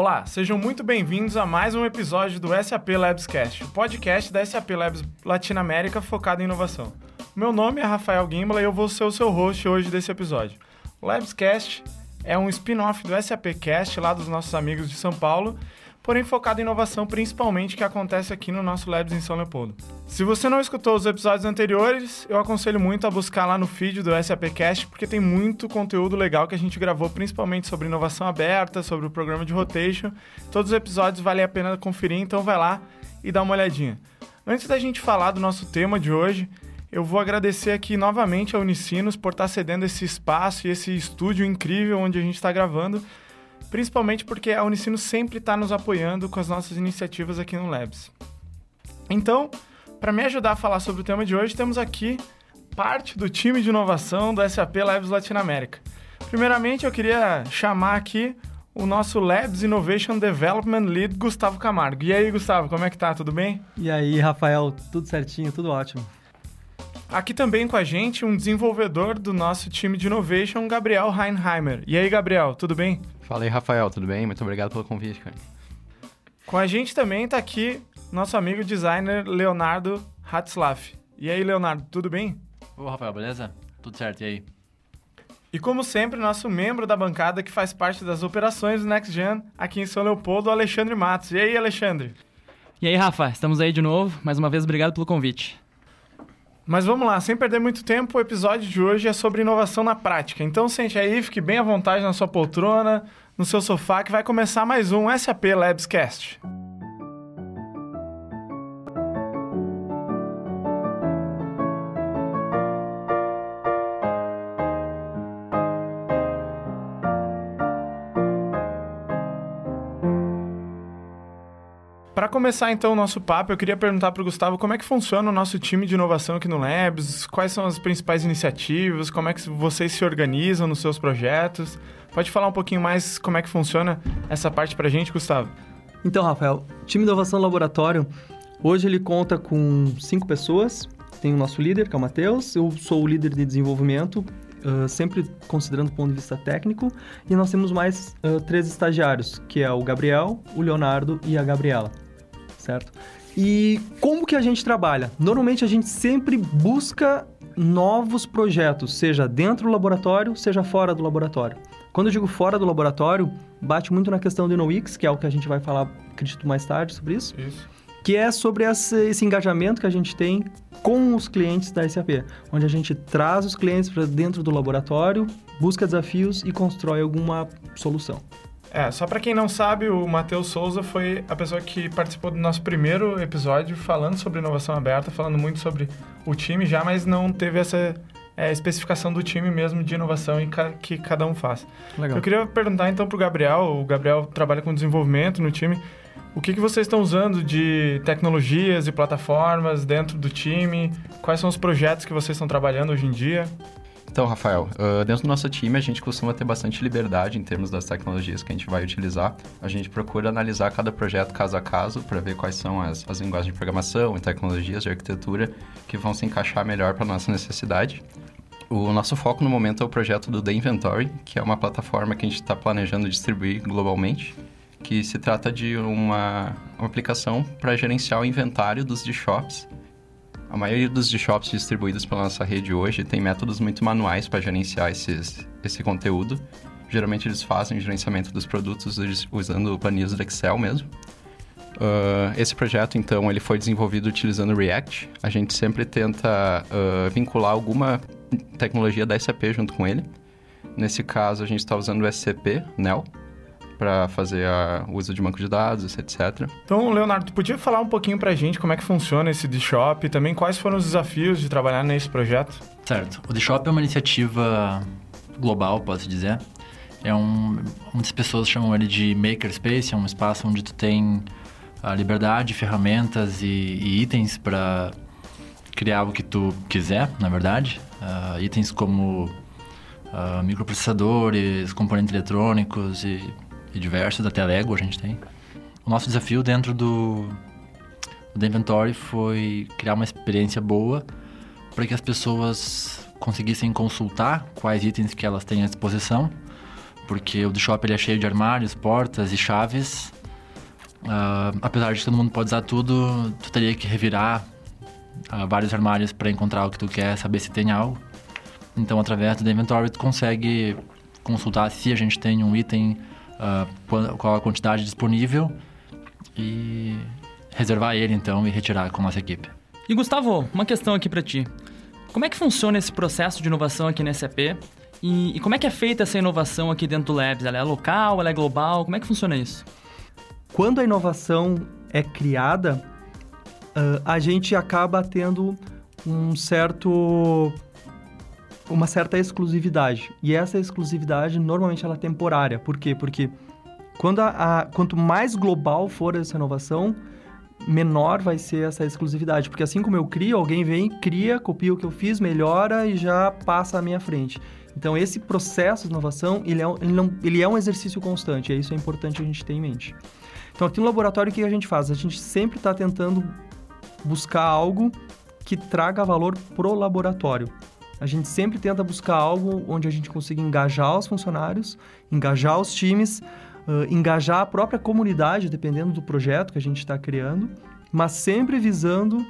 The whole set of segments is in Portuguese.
Olá, sejam muito bem-vindos a mais um episódio do SAP Labscast, o podcast da SAP Labs Latinoamérica focado em inovação. Meu nome é Rafael Gimbala e eu vou ser o seu host hoje desse episódio. O Labscast é um spin-off do SAP Cast lá dos nossos amigos de São Paulo porém focado em inovação principalmente que acontece aqui no nosso Labs em São Leopoldo. Se você não escutou os episódios anteriores, eu aconselho muito a buscar lá no feed do SAPcast, porque tem muito conteúdo legal que a gente gravou, principalmente sobre inovação aberta, sobre o programa de rotation. Todos os episódios valem a pena conferir, então vai lá e dá uma olhadinha. Antes da gente falar do nosso tema de hoje, eu vou agradecer aqui novamente a Unicinos por estar cedendo esse espaço e esse estúdio incrível onde a gente está gravando principalmente porque a Unicino sempre está nos apoiando com as nossas iniciativas aqui no Labs. Então, para me ajudar a falar sobre o tema de hoje, temos aqui parte do time de inovação do SAP Labs Latinoamérica. Primeiramente, eu queria chamar aqui o nosso Labs Innovation Development Lead, Gustavo Camargo. E aí, Gustavo, como é que tá? Tudo bem? E aí, Rafael, tudo certinho, tudo ótimo. Aqui também com a gente um desenvolvedor do nosso time de innovation, Gabriel Heinheimer. E aí, Gabriel, tudo bem? Fala aí, Rafael, tudo bem? Muito obrigado pelo convite, cara. Com a gente também está aqui nosso amigo designer Leonardo Hatzlaff. E aí, Leonardo, tudo bem? Ô, Rafael, beleza? Tudo certo, e aí? E como sempre, nosso membro da bancada que faz parte das operações do Next Gen aqui em São Leopoldo, Alexandre Matos. E aí, Alexandre? E aí, Rafa, estamos aí de novo. Mais uma vez, obrigado pelo convite. Mas vamos lá, sem perder muito tempo, o episódio de hoje é sobre inovação na prática. Então sente aí, fique bem à vontade na sua poltrona, no seu sofá, que vai começar mais um SAP Labscast. Para começar então o nosso papo, eu queria perguntar para o Gustavo como é que funciona o nosso time de inovação aqui no Labs, quais são as principais iniciativas, como é que vocês se organizam nos seus projetos. Pode falar um pouquinho mais como é que funciona essa parte para a gente, Gustavo? Então, Rafael, o time de inovação laboratório, hoje ele conta com cinco pessoas. Tem o nosso líder, que é o Matheus, eu sou o líder de desenvolvimento, Uh, sempre considerando o ponto de vista técnico. E nós temos mais uh, três estagiários, que é o Gabriel, o Leonardo e a Gabriela certo? E como que a gente trabalha? Normalmente a gente sempre busca novos projetos, seja dentro do laboratório, seja fora do laboratório. Quando eu digo fora do laboratório, bate muito na questão do InnoX, que é o que a gente vai falar, acredito, mais tarde sobre isso. Isso. Que é sobre esse, esse engajamento que a gente tem com os clientes da SAP, onde a gente traz os clientes para dentro do laboratório, busca desafios e constrói alguma solução. É, só para quem não sabe, o Matheus Souza foi a pessoa que participou do nosso primeiro episódio falando sobre inovação aberta, falando muito sobre o time já, mas não teve essa é, especificação do time mesmo de inovação e ca que cada um faz. Legal. Eu queria perguntar então para o Gabriel, o Gabriel trabalha com desenvolvimento no time, o que, que vocês estão usando de tecnologias e plataformas dentro do time? Quais são os projetos que vocês estão trabalhando hoje em dia? Então, Rafael, dentro do nosso time a gente costuma ter bastante liberdade em termos das tecnologias que a gente vai utilizar. A gente procura analisar cada projeto caso a caso para ver quais são as, as linguagens de programação e tecnologias de arquitetura que vão se encaixar melhor para nossa necessidade. O nosso foco no momento é o projeto do The Inventory, que é uma plataforma que a gente está planejando distribuir globalmente, que se trata de uma, uma aplicação para gerenciar o inventário dos shops a maioria dos shops distribuídos pela nossa rede hoje tem métodos muito manuais para gerenciar esses, esse conteúdo. Geralmente eles fazem o gerenciamento dos produtos usando planilhas do Excel mesmo. Uh, esse projeto, então, ele foi desenvolvido utilizando React. A gente sempre tenta uh, vincular alguma tecnologia da SAP junto com ele. Nesse caso, a gente está usando o SCP, NEL, para fazer o uso de banco de dados, etc. Então, Leonardo, tu podia falar um pouquinho para a gente como é que funciona esse D-Shop e também quais foram os desafios de trabalhar nesse projeto? Certo. O D-Shop é uma iniciativa global, posso dizer. É um... Muitas pessoas chamam ele de makerspace, é um espaço onde tu tem a liberdade, ferramentas e, e itens para criar o que tu quiser, na verdade. Uh, itens como uh, microprocessadores, componentes eletrônicos e e diversos, até Lego a gente tem. O nosso desafio dentro do, do Inventory foi criar uma experiência boa para que as pessoas conseguissem consultar quais itens que elas têm à disposição, porque o do shopping ele é cheio de armários, portas e chaves. Uh, apesar de que todo mundo pode usar tudo, tu teria que revirar uh, vários armários para encontrar o que tu quer, saber se tem algo. Então, através do inventory, tu consegue consultar se a gente tem um item, uh, qual a quantidade disponível e reservar ele então e retirar com a nossa equipe. E Gustavo, uma questão aqui para ti. Como é que funciona esse processo de inovação aqui na SAP? E, e, como é que é feita essa inovação aqui dentro do Labs? Ela é local, ela é global? Como é que funciona isso? Quando a inovação é criada, uh, a gente acaba tendo um certo uma certa exclusividade. E essa exclusividade normalmente ela é temporária. Por quê? Porque quando a, a, quanto mais global for essa inovação, menor vai ser essa exclusividade. Porque assim como eu crio, alguém vem, cria, copia o que eu fiz, melhora e já passa à minha frente. Então, esse processo de inovação, ele é, ele não, ele é um exercício constante. E isso é importante a gente ter em mente. Então, aqui no laboratório, o que a gente faz? A gente sempre está tentando buscar algo que traga valor pro laboratório. A gente sempre tenta buscar algo onde a gente consiga engajar os funcionários, engajar os times, uh, engajar a própria comunidade, dependendo do projeto que a gente está criando, mas sempre visando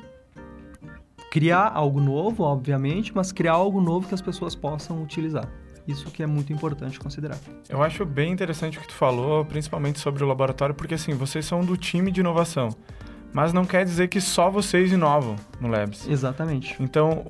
criar algo novo, obviamente, mas criar algo novo que as pessoas possam utilizar. Isso que é muito importante considerar. Eu acho bem interessante o que tu falou, principalmente sobre o laboratório, porque assim, vocês são do time de inovação. Mas não quer dizer que só vocês inovam no Labs. Exatamente. Então,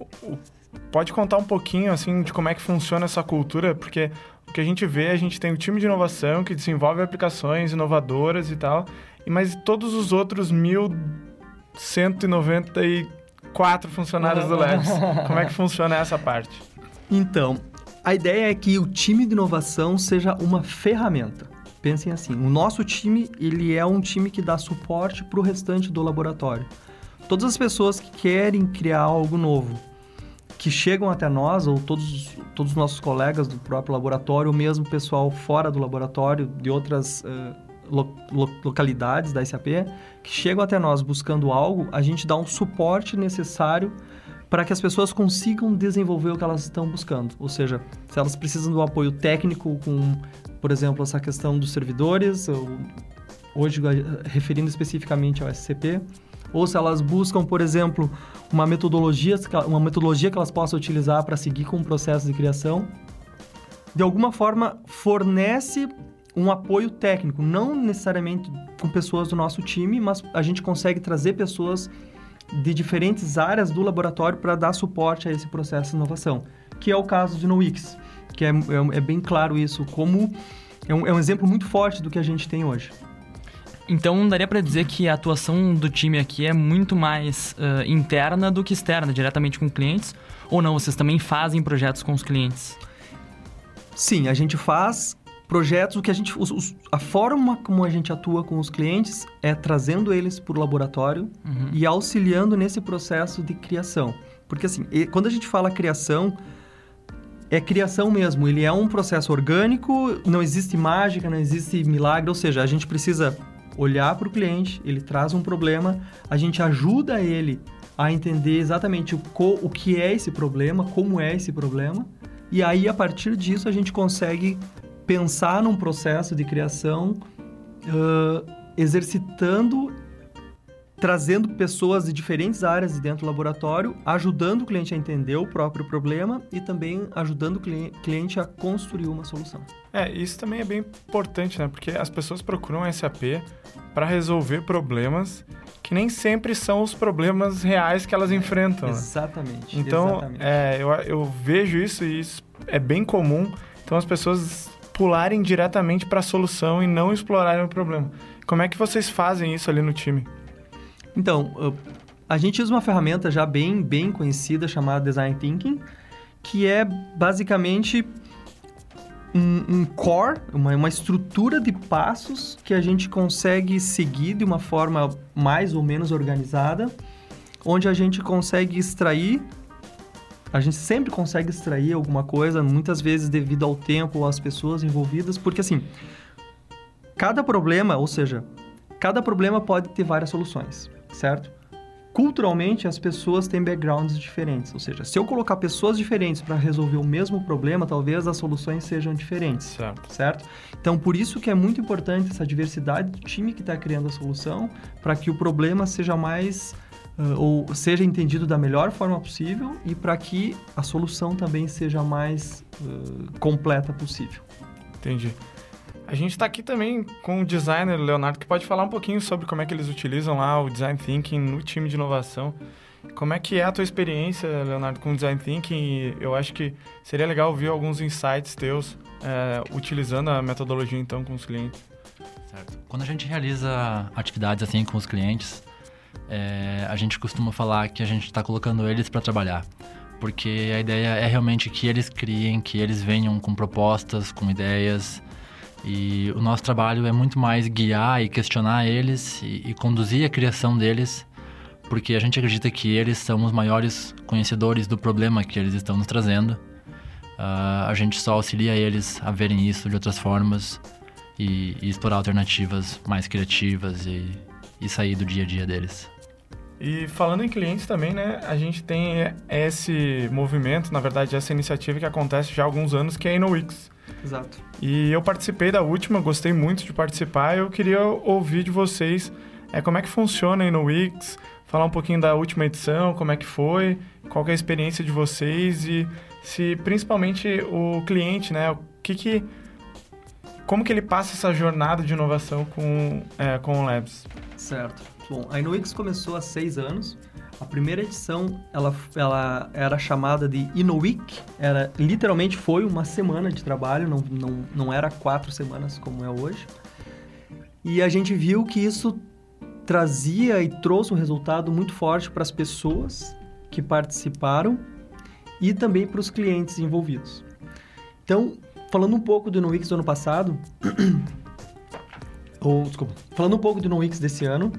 pode contar um pouquinho assim de como é que funciona essa cultura, porque o que a gente vê, a gente tem o time de inovação que desenvolve aplicações inovadoras e tal, mas todos os outros 1194 funcionários do Labs, como é que funciona essa parte? Então, a ideia é que o time de inovação seja uma ferramenta. Pensem assim, o nosso time, ele é um time que dá suporte para o restante do laboratório. Todas as pessoas que querem criar algo novo, que chegam até nós, ou todos, todos os nossos colegas do próprio laboratório, ou mesmo pessoal fora do laboratório, de outras uh, lo, lo, localidades da SAP, que chegam até nós buscando algo, a gente dá um suporte necessário para que as pessoas consigam desenvolver o que elas estão buscando. Ou seja, se elas precisam do apoio técnico com, por exemplo, essa questão dos servidores, hoje referindo especificamente ao SCP, ou se elas buscam, por exemplo, uma metodologia, uma metodologia que elas possam utilizar para seguir com o processo de criação, de alguma forma fornece um apoio técnico, não necessariamente com pessoas do nosso time, mas a gente consegue trazer pessoas de diferentes áreas do laboratório para dar suporte a esse processo de inovação, que é o caso de NoWix, que é, é, é bem claro isso, como é um, é um exemplo muito forte do que a gente tem hoje. Então, daria para dizer que a atuação do time aqui é muito mais uh, interna do que externa, diretamente com clientes? Ou não, vocês também fazem projetos com os clientes? Sim, a gente faz projetos, o que a gente... Os, a forma como a gente atua com os clientes é trazendo eles para o laboratório uhum. e auxiliando nesse processo de criação. Porque assim, quando a gente fala criação, é criação mesmo. Ele é um processo orgânico, não existe mágica, não existe milagre. Ou seja, a gente precisa olhar para o cliente, ele traz um problema, a gente ajuda ele a entender exatamente o, o que é esse problema, como é esse problema, e aí a partir disso a gente consegue pensar num processo de criação uh, exercitando trazendo pessoas de diferentes áreas de dentro do laboratório, ajudando o cliente a entender o próprio problema e também ajudando o cliente a construir uma solução. É, isso também é bem importante, né? Porque as pessoas procuram SAP para resolver problemas que nem sempre são os problemas reais que elas enfrentam. Né? Exatamente. Então, exatamente. É, eu, eu vejo isso e isso é bem comum. Então, as pessoas pularem diretamente para a solução e não explorarem o problema. Como é que vocês fazem isso ali no time? Então, a gente usa uma ferramenta já bem, bem conhecida chamada Design Thinking, que é basicamente um, um core, uma, uma estrutura de passos que a gente consegue seguir de uma forma mais ou menos organizada, onde a gente consegue extrair a gente sempre consegue extrair alguma coisa, muitas vezes devido ao tempo ou às pessoas envolvidas, porque assim, cada problema, ou seja, cada problema pode ter várias soluções certo? culturalmente as pessoas têm backgrounds diferentes. Ou seja, se eu colocar pessoas diferentes para resolver o mesmo problema, talvez as soluções sejam diferentes. Certo. Certo? Então, por isso que é muito importante essa diversidade do time que está criando a solução, para que o problema seja mais ou seja entendido da melhor forma possível e para que a solução também seja mais uh, completa possível. Entendi. A gente está aqui também com o designer Leonardo, que pode falar um pouquinho sobre como é que eles utilizam lá o Design Thinking no time de inovação. Como é que é a tua experiência, Leonardo, com Design Thinking? Eu acho que seria legal ouvir alguns insights teus é, utilizando a metodologia, então, com os clientes. Certo. Quando a gente realiza atividades assim com os clientes, é, a gente costuma falar que a gente está colocando eles para trabalhar. Porque a ideia é realmente que eles criem, que eles venham com propostas, com ideias, e o nosso trabalho é muito mais guiar e questionar eles e, e, conduzir a criação deles, porque a gente acredita que eles são os maiores conhecedores do problema que eles estão nos trazendo. Uh, a gente só auxilia eles a verem isso de outras formas e, e explorar alternativas mais criativas e, e sair do dia a dia deles. E falando em clientes também, né? A gente tem esse movimento, na verdade, essa iniciativa que acontece já há alguns anos, que é a InnoWix Exato. E eu participei da última, gostei muito de participar. Eu queria ouvir de vocês é, como é que funciona aí no Wix, falar um pouquinho da última edição, como é que foi, qual é a experiência de vocês e se principalmente o cliente, né? O que que como que ele passa essa jornada de inovação com, é, com o Labs? Certo. Bom, a InnoWix começou há seis anos a primeira edição, ela, ela era chamada de InnoWeek, era, literalmente foi uma semana de trabalho, não, não, não era quatro semanas como é hoje. E a gente viu que isso trazia e trouxe um resultado muito forte para as pessoas que participaram e também para os clientes envolvidos. Então, falando um pouco do InnoWix do ano passado, ou desculpa, falando um pouco do InnoWix desse ano,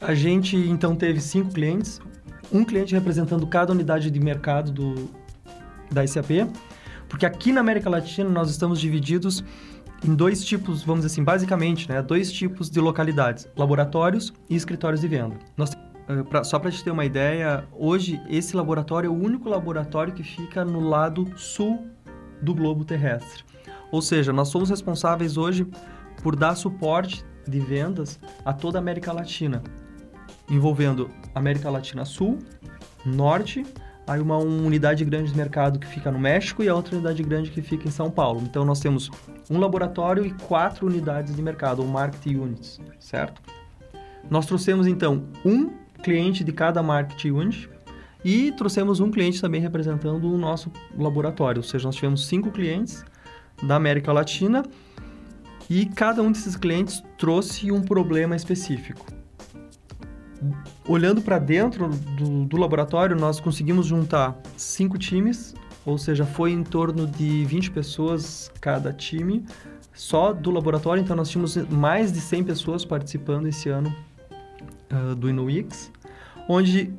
a gente então teve cinco clientes, um cliente representando cada unidade de mercado do, da SAP, porque aqui na América Latina nós estamos divididos em dois tipos, vamos dizer assim, basicamente, né, dois tipos de localidades, laboratórios e escritórios de venda. Nós, eh, pra, só para te ter uma ideia, hoje esse laboratório é o único laboratório que fica no lado sul do globo terrestre. Ou seja, nós somos responsáveis hoje por dar suporte de vendas a toda a América Latina envolvendo América Latina Sul, Norte, aí uma unidade grande de mercado que fica no México e a outra unidade grande que fica em São Paulo. Então nós temos um laboratório e quatro unidades de mercado, ou market units, certo? Nós trouxemos então um cliente de cada market unit e trouxemos um cliente também representando o nosso laboratório, ou seja, nós tivemos cinco clientes da América Latina e cada um desses clientes trouxe um problema específico olhando para dentro do, do, laboratório, nós conseguimos juntar cinco times, ou seja, foi em torno de 20 pessoas cada time, só do laboratório. Então, nós tínhamos mais de 100 pessoas participando esse ano uh, do InnoWix, onde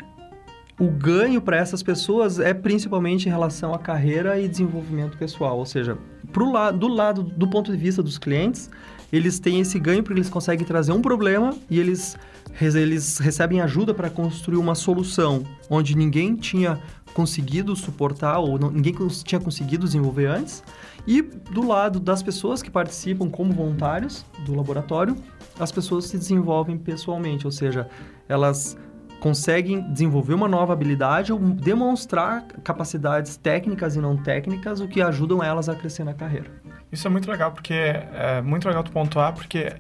o ganho para essas pessoas é principalmente em relação à carreira e desenvolvimento pessoal, ou seja, pro lado, do lado do ponto de vista dos clientes, eles têm esse ganho porque eles conseguem trazer um problema e eles, eles recebem ajuda para construir uma solução onde ninguém tinha conseguido suportar ou não, ninguém tinha conseguido desenvolver antes. E do lado das pessoas que participam como voluntários do laboratório, as pessoas se desenvolvem pessoalmente, ou seja, elas conseguem desenvolver uma nova habilidade ou demonstrar capacidades técnicas e não técnicas, o que ajudam elas a crescer na carreira. Isso é muito legal, porque é muito legal tu pontuar, porque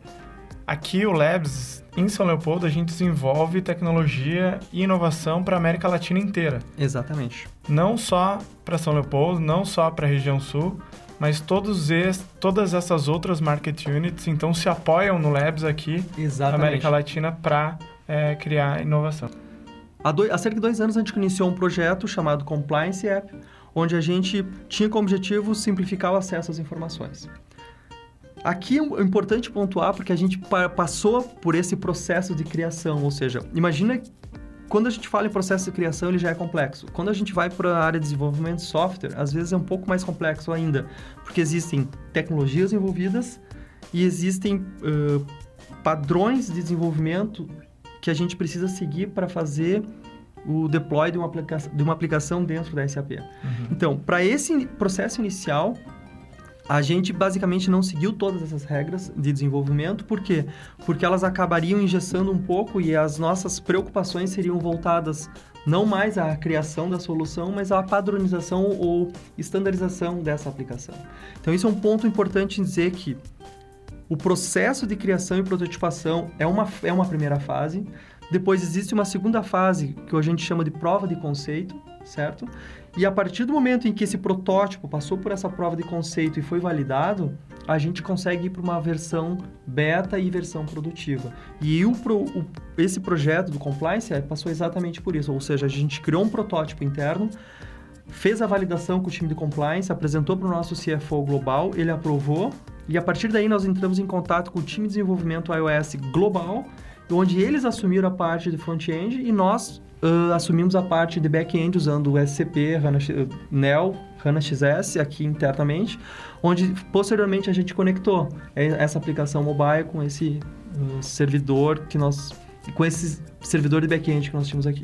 aqui o Labs, em São Leopoldo, a gente desenvolve tecnologia e inovação para a América Latina inteira. Exatamente. Não só para São Leopoldo, não só para a região sul, mas todos es, todas essas outras market units, então, se apoiam no Labs aqui Exatamente. na América Latina para é, criar inovação. Há, dois, há cerca de dois anos a gente iniciou um projeto chamado Compliance App, onde a gente tinha como objetivo simplificar o acesso às informações. Aqui é importante pontuar porque a gente passou por esse processo de criação, ou seja, imagina quando a gente fala em processo de criação, ele já é complexo. Quando a gente vai para a área de desenvolvimento de software, às vezes é um pouco mais complexo ainda, porque existem tecnologias envolvidas e existem uh, padrões de desenvolvimento que a gente precisa seguir para fazer o deploy de uma, aplica de uma aplicação dentro da SAP. Uhum. Então, para esse processo inicial, a gente basicamente não seguiu todas essas regras de desenvolvimento, por quê? Porque elas acabariam engessando um pouco e as nossas preocupações seriam voltadas não mais à criação da solução, mas à padronização ou estandarização dessa aplicação. Então, isso é um ponto importante em dizer que o processo de criação e prototipação é uma, é uma primeira fase. Depois existe uma segunda fase que a gente chama de prova de conceito, certo? E a partir do momento em que esse protótipo passou por essa prova de conceito e foi validado, a gente consegue ir para uma versão beta e versão produtiva. E o, o, esse projeto do Compliance é, passou exatamente por isso, ou seja, a gente criou um protótipo interno, fez a validação com o time de Compliance, apresentou para o nosso CFO global, ele aprovou, e a partir daí nós entramos em contato com o time de desenvolvimento iOS global, onde eles assumiram a parte de front-end e nós uh, assumimos a parte de back-end usando o SCP, HANA, NEL, HANA XS aqui internamente, onde posteriormente a gente conectou essa aplicação mobile com esse uh, servidor que nós com esse servidor de back-end que nós tínhamos aqui.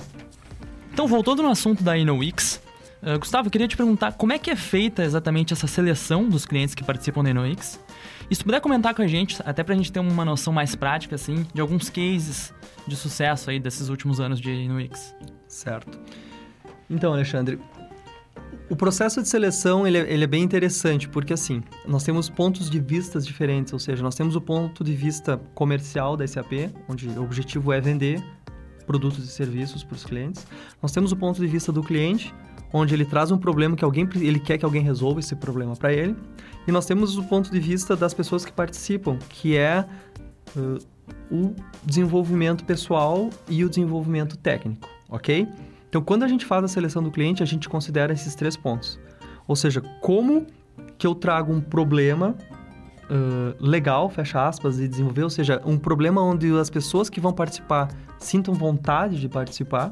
Então, voltando no assunto da InnoX, uh, Gustavo, eu queria te perguntar como é que é feita exatamente essa seleção dos clientes que participam da InnoX? E se puder comentar com a gente, até pra gente ter uma noção mais prática, assim, de alguns cases de sucesso aí desses últimos anos de Nuix. Certo. Então, Alexandre, o processo de seleção ele é, ele é, bem interessante porque assim nós temos pontos de vistas diferentes, ou seja, nós temos o ponto de vista comercial da SAP, onde o objetivo é vender produtos e serviços para os clientes. Nós temos o ponto de vista do cliente, onde ele traz um problema que alguém ele quer que alguém resolva esse problema para ele. E nós temos o ponto de vista das pessoas que participam, que é uh, o desenvolvimento pessoal e o desenvolvimento técnico, ok? Então, quando a gente faz a seleção do cliente, a gente considera esses três pontos. Ou seja, como que eu trago um problema uh, legal, fecha aspas, e desenvolver, ou seja, um problema onde as pessoas que vão participar sintam vontade de participar,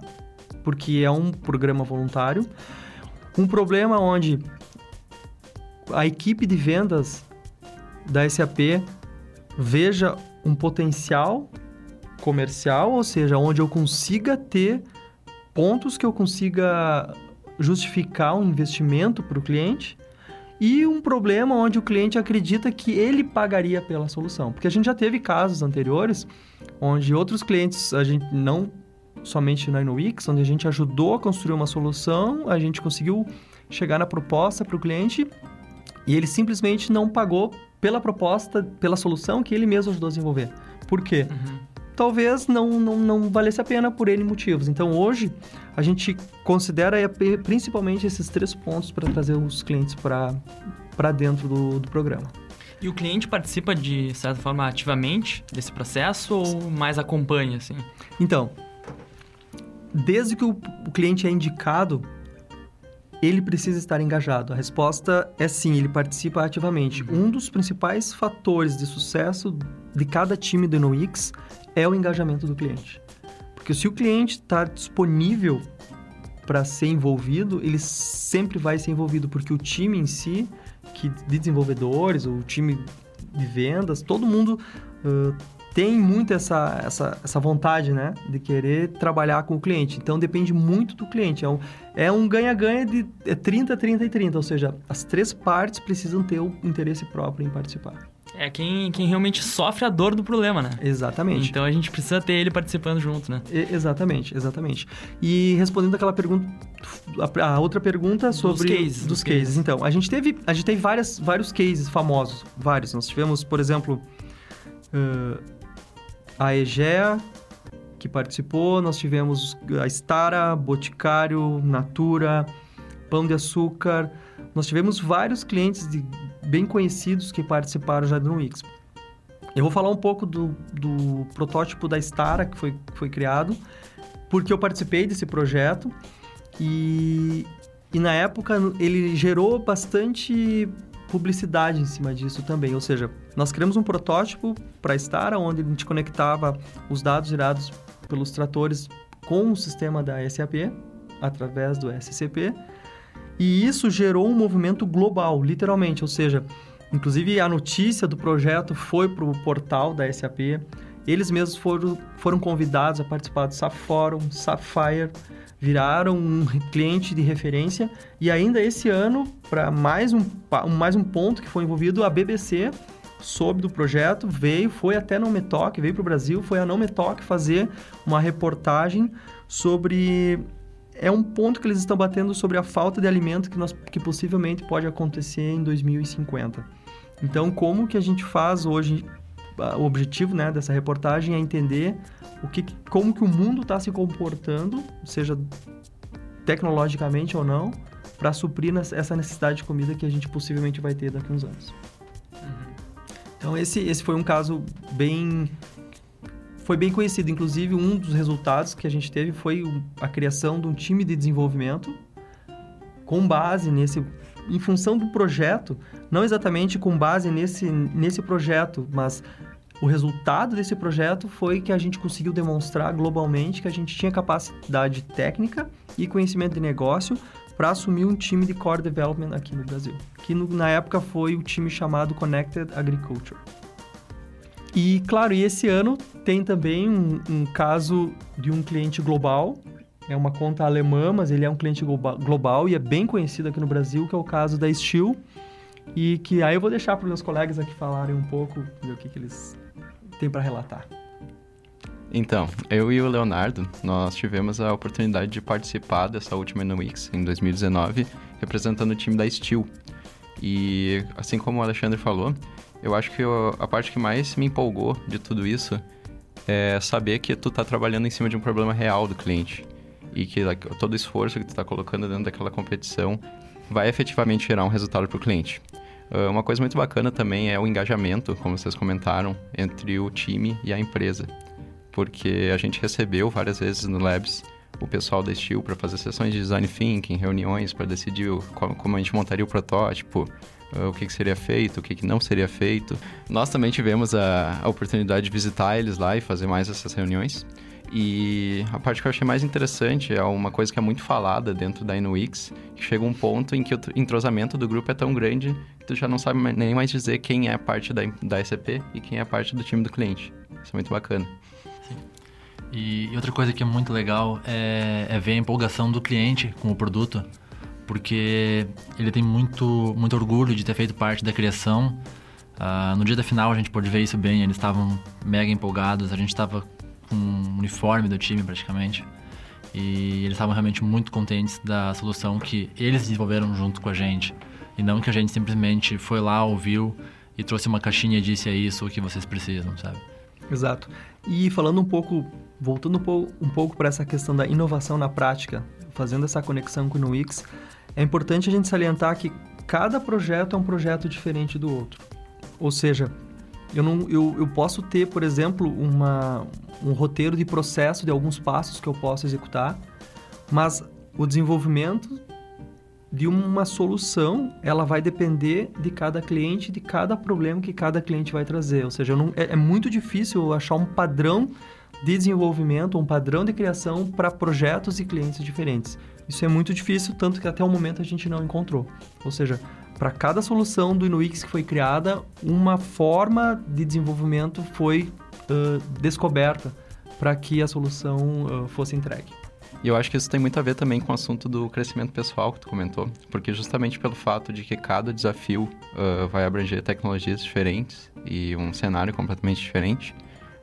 porque é um programa voluntário. Um problema onde a equipe de vendas da SAP veja um potencial comercial, ou seja, onde eu consiga ter pontos que eu consiga justificar um investimento para o cliente e um problema onde o cliente acredita que ele pagaria pela solução. Porque a gente já teve casos anteriores onde outros clientes, a gente não somente na InnoWix, onde a gente ajudou a construir uma solução, a gente conseguiu chegar na proposta para o cliente e ele simplesmente não pagou pela proposta, pela solução que ele mesmo ajudou a desenvolver. Por quê? Uhum. Talvez não, não, não valesse a pena por N motivos. Então, hoje, a gente considera principalmente esses três pontos para trazer os clientes para dentro do, do programa. E o cliente participa de certa forma ativamente desse processo ou mais acompanha assim? Então, desde que o, o cliente é indicado, ele precisa estar engajado? A resposta é sim, ele participa ativamente. Uhum. Um dos principais fatores de sucesso de cada time do NoX é o engajamento do cliente. Porque se o cliente está disponível para ser envolvido, ele sempre vai ser envolvido, porque o time em si, que de desenvolvedores, o time de vendas, todo mundo uh, tem muito essa, essa, essa vontade, né? De querer trabalhar com o cliente. Então, depende muito do cliente. É um é um ganha-ganha de é 30, 30 e 30. Ou seja, as três partes precisam ter o interesse próprio em participar. É quem, quem realmente sofre a dor do problema, né? Exatamente. Então, a gente precisa ter ele participando junto, né? E, exatamente, exatamente. E respondendo aquela pergunta... A, a outra pergunta sobre... Dos cases. Dos cases. cases. Então, a gente teve, a gente teve várias, vários cases famosos. Vários. Nós tivemos, por exemplo... Uh, a Egea, que participou, nós tivemos a Stara, Boticário, Natura, Pão de Açúcar. Nós tivemos vários clientes de, bem conhecidos que participaram já do Wix. Eu vou falar um pouco do, do protótipo da Stara que foi, foi criado, porque eu participei desse projeto e, e na época ele gerou bastante publicidade em cima disso também. Ou seja, nós criamos um protótipo para estar onde a gente conectava os dados gerados pelos tratores com o sistema da SAP através do SCP. E isso gerou um movimento global, literalmente, ou seja, inclusive a notícia do projeto foi para o portal da SAP. Eles mesmos foram, foram convidados a participar do SAP Forum, Sapphire, viraram um cliente de referência e ainda esse ano, para mais um, mais um ponto que foi envolvido, a BBC soube do projeto, veio, foi até Não Me Toque, veio para o Brasil, foi a Não Me Toque fazer uma reportagem sobre... É um ponto que eles estão batendo sobre a falta de alimento que, nós, que possivelmente pode acontecer em 2050. Então, como que a gente faz hoje... O objetivo né, dessa reportagem é entender o que, como que o mundo está se comportando, seja tecnologicamente ou não, para suprir essa necessidade de comida que a gente possivelmente vai ter daqui a uns anos. Uhum. Então esse, esse foi um caso bem foi bem conhecido. Inclusive um dos resultados que a gente teve foi a criação de um time de desenvolvimento com base nesse em função do projeto, não exatamente com base nesse, nesse projeto, mas o resultado desse projeto foi que a gente conseguiu demonstrar globalmente que a gente tinha capacidade técnica e conhecimento de negócio para assumir um time de core development aqui no Brasil, que no, na época foi o time chamado Connected Agriculture. E claro, e esse ano tem também um, um caso de um cliente global, é uma conta alemã, mas ele é um cliente global e é bem conhecido aqui no Brasil, que é o caso da Steel, e que aí eu vou deixar para os meus colegas aqui falarem um pouco do que, que eles tem para relatar? Então, eu e o Leonardo, nós tivemos a oportunidade de participar dessa última NoWix em 2019, representando o time da Steel. E, assim como o Alexandre falou, eu acho que eu, a parte que mais me empolgou de tudo isso é saber que tu tá trabalhando em cima de um problema real do cliente. E que todo o esforço que tu tá colocando dentro daquela competição vai efetivamente gerar um resultado para o cliente. Uh, uma coisa muito bacana também é o engajamento, como vocês comentaram, entre o time e a empresa. Porque a gente recebeu várias vezes no Labs o pessoal da Steel para fazer sessões de design thinking, reuniões para decidir como, a gente montaria o protótipo, uh, o que, que, seria feito, o que, que, não seria feito. Nós também tivemos a, a oportunidade de visitar eles lá e fazer mais essas reuniões. E a parte que eu achei mais interessante é uma coisa que é muito falada dentro da InWix, que chega um ponto em que o entrosamento do grupo é tão grande que tu já não sabe nem mais dizer quem é parte da, da SCP e quem é parte do time do cliente. Isso é muito bacana. Sim. E outra coisa que é muito legal é, é ver a empolgação do cliente com o produto, porque ele tem muito, muito orgulho de ter feito parte da criação. Uh, no dia da final a gente pôde ver isso bem, eles estavam mega empolgados, a gente estava com um uniforme do time praticamente. E eles estavam realmente muito contentes da solução que eles desenvolveram junto com a gente. E não que a gente simplesmente foi lá, ouviu e trouxe uma caixinha e disse é isso o que vocês precisam, sabe? Exato. E falando um pouco, voltando um pouco, para essa questão da inovação na prática, fazendo essa conexão com o Wix, é importante a gente salientar que cada projeto é um projeto diferente do outro. Ou seja, eu, não, eu, eu posso ter, por exemplo, uma, um roteiro de processo de alguns passos que eu posso executar, mas o desenvolvimento de uma solução, ela vai depender de cada cliente, de cada problema que cada cliente vai trazer. Ou seja, não, é, é muito difícil achar um padrão de desenvolvimento, um padrão de criação para projetos e clientes diferentes. Isso é muito difícil, tanto que até o momento a gente não encontrou. Ou seja, para cada solução do Inuix que foi criada, uma forma de desenvolvimento foi uh, descoberta para que a solução uh, fosse entregue. E eu acho que isso tem muito a ver também com o assunto do crescimento pessoal que tu comentou, porque justamente pelo fato de que cada desafio uh, vai abranger tecnologias diferentes e um cenário completamente diferente,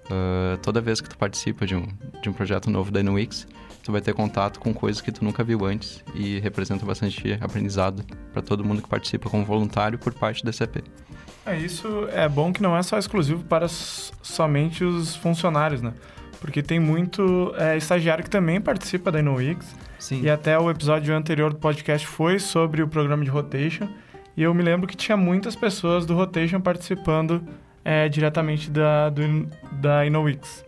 uh, toda vez que tu participa de um, de um projeto novo da Inuix, tu vai ter contato com coisas que tu nunca viu antes e representa bastante aprendizado para todo mundo que participa como voluntário por parte da SAP. É, isso é bom que não é só exclusivo para somente os funcionários, né? Porque tem muito é, estagiário que também participa da InnoWix. Sim. E até o episódio anterior do podcast foi sobre o programa de rotation. E eu me lembro que tinha muitas pessoas do rotation participando é, diretamente da, do, da InnoWix.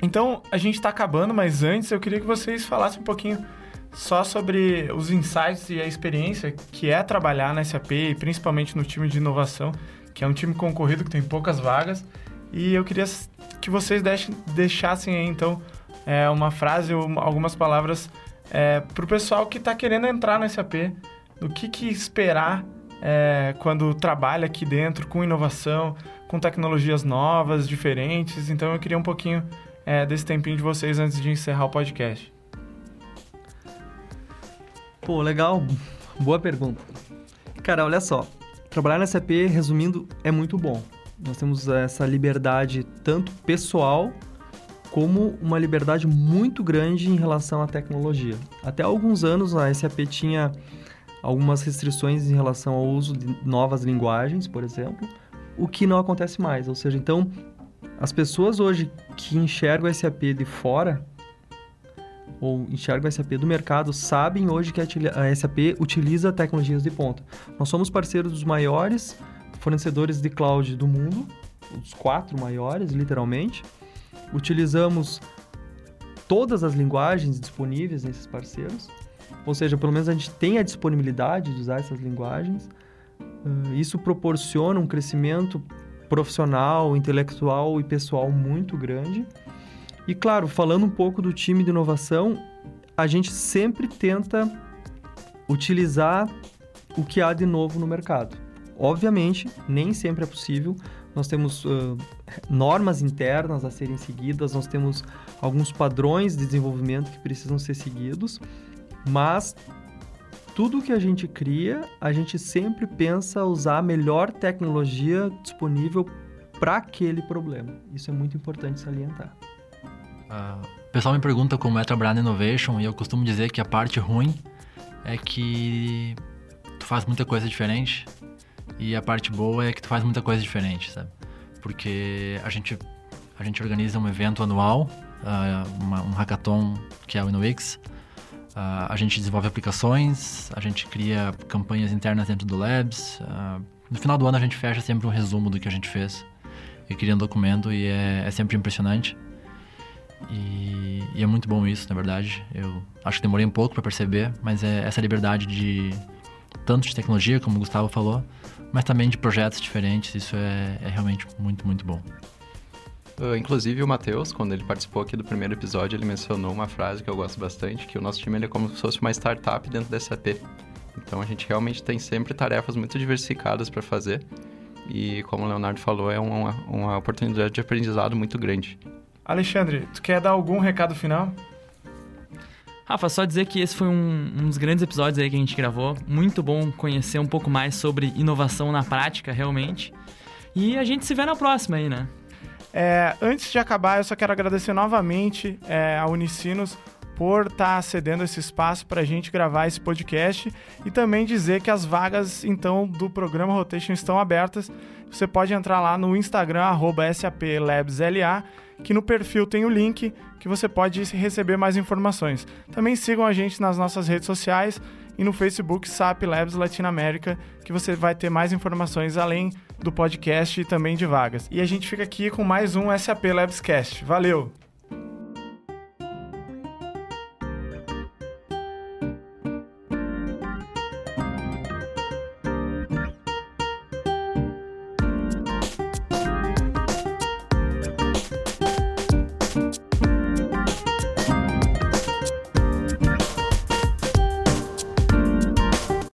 Então, a gente está acabando, mas antes eu queria que vocês falassem um pouquinho só sobre os insights e a experiência que é trabalhar na SAP e principalmente no time de inovação, que é um time concorrido que tem poucas vagas. E eu queria que vocês deixassem aí, então, é, uma frase ou algumas palavras é, para o pessoal que está querendo entrar na SAP, do que, que esperar é, quando trabalha aqui dentro com inovação, com tecnologias novas, diferentes. Então eu queria um pouquinho é, desse tempinho de vocês antes de encerrar o podcast. Pô, legal. Boa pergunta. Cara, olha só. Trabalhar na SAP, resumindo, é muito bom. Nós temos essa liberdade tanto pessoal como uma liberdade muito grande em relação à tecnologia. Até alguns anos a SAP tinha algumas restrições em relação ao uso de novas linguagens, por exemplo, o que não acontece mais. Ou seja, então, as pessoas hoje que enxergam a SAP de fora ou enxergam a SAP do mercado sabem hoje que a SAP utiliza tecnologias de ponta. Nós somos parceiros dos maiores fornecedores de cloud do mundo, os quatro maiores, literalmente. Utilizamos todas as linguagens disponíveis nesses parceiros, ou seja, pelo menos a gente tem a disponibilidade de usar essas linguagens. Uh, isso proporciona um crescimento profissional, intelectual e pessoal muito grande. E claro, falando um pouco do time de inovação, a gente sempre tenta utilizar o que há de novo no mercado. Obviamente, nem sempre é possível. Nós temos uh, normas internas a serem seguidas, nós temos alguns padrões de desenvolvimento que precisam ser seguidos, mas tudo que a gente cria, a gente sempre pensa usar a melhor tecnologia disponível para aquele problema. Isso é muito importante salientar. Uh, o pessoal me pergunta como é trabalhar na Innovation e eu costumo dizer que a parte ruim é que tu faz muita coisa diferente e a parte boa é que tu faz muita coisa diferente, sabe? Porque a gente, a gente organiza um evento anual, uh, uma, um hackathon que é o InnoX. Uh, a gente desenvolve aplicações, a gente cria campanhas internas dentro do Labs. Uh, no final do ano a gente fecha sempre um resumo do que a gente fez e cria um documento e é, é sempre impressionante. E, e, é muito bom isso, na verdade. Eu acho que demorei um pouco para perceber, mas é essa liberdade de tanto de tecnologia, como o Gustavo falou, mas também de projetos diferentes. Isso é, é realmente muito, muito bom. Uh, inclusive o Matheus, quando ele participou aqui do primeiro episódio, ele mencionou uma frase que eu gosto bastante, que o nosso time é como se fosse uma startup dentro da SAP. Então a gente realmente tem sempre tarefas muito diversificadas para fazer. E como o Leonardo falou, é uma, uma oportunidade de aprendizado muito grande. Alexandre, tu quer dar algum recado final? Rafa, só dizer que esse foi um, um, dos grandes episódios aí que a gente gravou. Muito bom conhecer um pouco mais sobre inovação na prática, realmente. E a gente se vê na próxima aí, né? É, antes de acabar, eu só quero agradecer novamente é, a Unicinos por estar tá cedendo esse espaço para a gente gravar esse podcast e também dizer que as vagas então do programa Rotation estão abertas. Você pode entrar lá no Instagram @saplabsla, que no perfil tem o link que você pode receber mais informações. Também sigam a gente nas nossas redes sociais e no Facebook SAP Labs Latinoamérica, que você vai ter mais informações além do podcast e também de vagas. E a gente fica aqui com mais um SAP Labscast. Valeu!